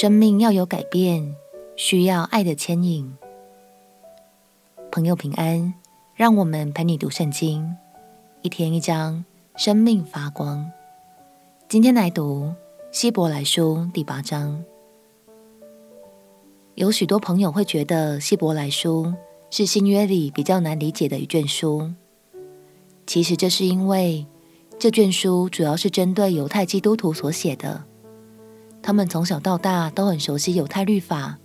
生命要有改变，需要爱的牵引。朋友平安，让我们陪你读圣经，一天一章，生命发光。今天来读希伯来书第八章。有许多朋友会觉得希伯来书是新约里比较难理解的一卷书，其实这是因为这卷书主要是针对犹太基督徒所写的。他们从小到大都很熟悉犹太律法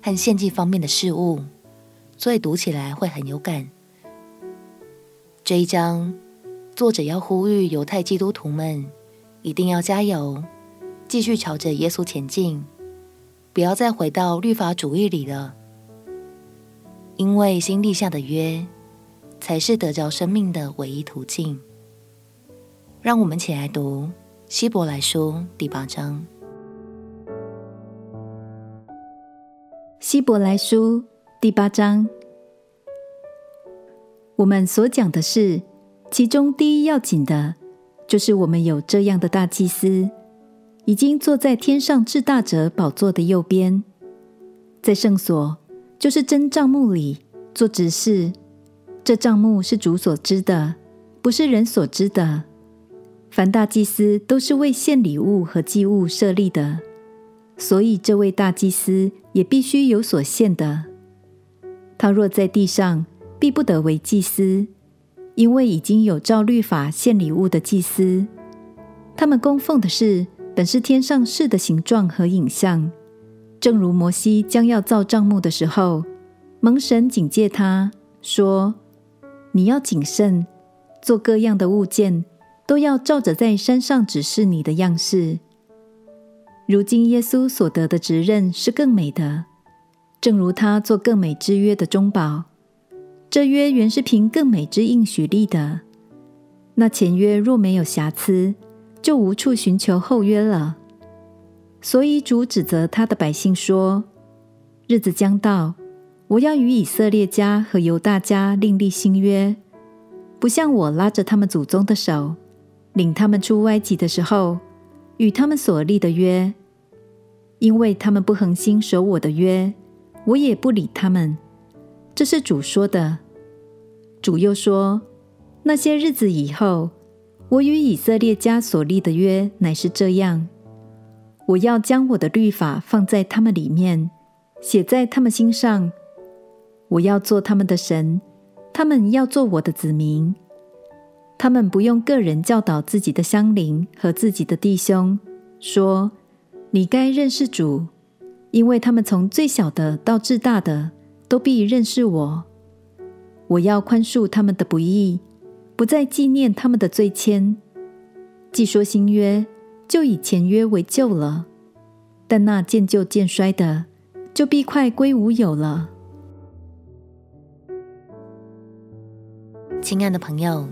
和献祭方面的事物，所以读起来会很有感。这一章，作者要呼吁犹太基督徒们一定要加油，继续朝着耶稣前进，不要再回到律法主义里了。因为新立下的约，才是得着生命的唯一途径。让我们一起来读希伯来书第八章。希伯来书第八章，我们所讲的是，其中第一要紧的，就是我们有这样的大祭司，已经坐在天上至大者宝座的右边，在圣所，就是真帐幕里做执事。这帐幕是主所知的，不是人所知的。凡大祭司都是为献礼物和祭物设立的。所以，这位大祭司也必须有所献的。他若在地上，必不得为祭司，因为已经有照律法献礼物的祭司。他们供奉的是本是天上事的形状和影像，正如摩西将要造帐幕的时候，蒙神警戒他说：“你要谨慎，做各样的物件，都要照着在山上指示你的样式。”如今耶稣所得的职任是更美的，正如他做更美之约的中保。这约原是凭更美之应许立的。那前约若没有瑕疵，就无处寻求后约了。所以主指责他的百姓说：“日子将到，我要与以色列家和犹大家另立新约，不像我拉着他们祖宗的手，领他们出埃及的时候。”与他们所立的约，因为他们不恒心守我的约，我也不理他们。这是主说的。主又说：那些日子以后，我与以色列家所立的约乃是这样：我要将我的律法放在他们里面，写在他们心上。我要做他们的神，他们要做我的子民。他们不用个人教导自己的乡邻和自己的弟兄，说：“你该认识主，因为他们从最小的到至大的都必认识我。我要宽恕他们的不义，不再纪念他们的罪愆。既说新约，就以前约为旧了。但那渐旧渐衰的，就必快归无有了。”亲爱的朋友。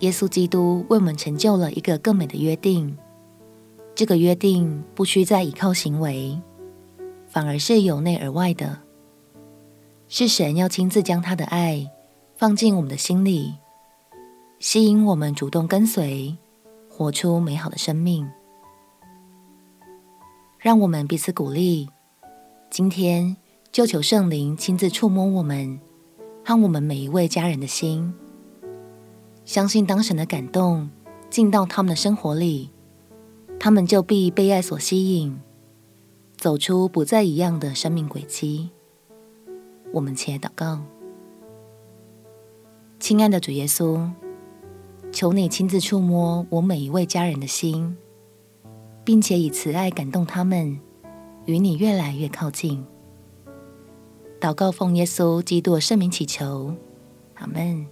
耶稣基督为我们成就了一个更美的约定。这个约定不需再依靠行为，反而是由内而外的，是神要亲自将他的爱放进我们的心里，吸引我们主动跟随，活出美好的生命。让我们彼此鼓励，今天就求圣灵亲自触摸我们和我们每一位家人的心。相信当神的感动进到他们的生活里，他们就必被爱所吸引，走出不再一样的生命轨迹。我们且祷告：亲爱的主耶稣，求你亲自触摸我每一位家人的心，并且以慈爱感动他们，与你越来越靠近。祷告奉耶稣基督的圣名祈求，阿门。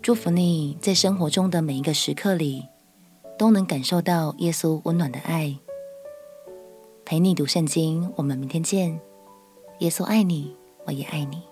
祝福你在生活中的每一个时刻里，都能感受到耶稣温暖的爱。陪你读圣经，我们明天见。耶稣爱你，我也爱你。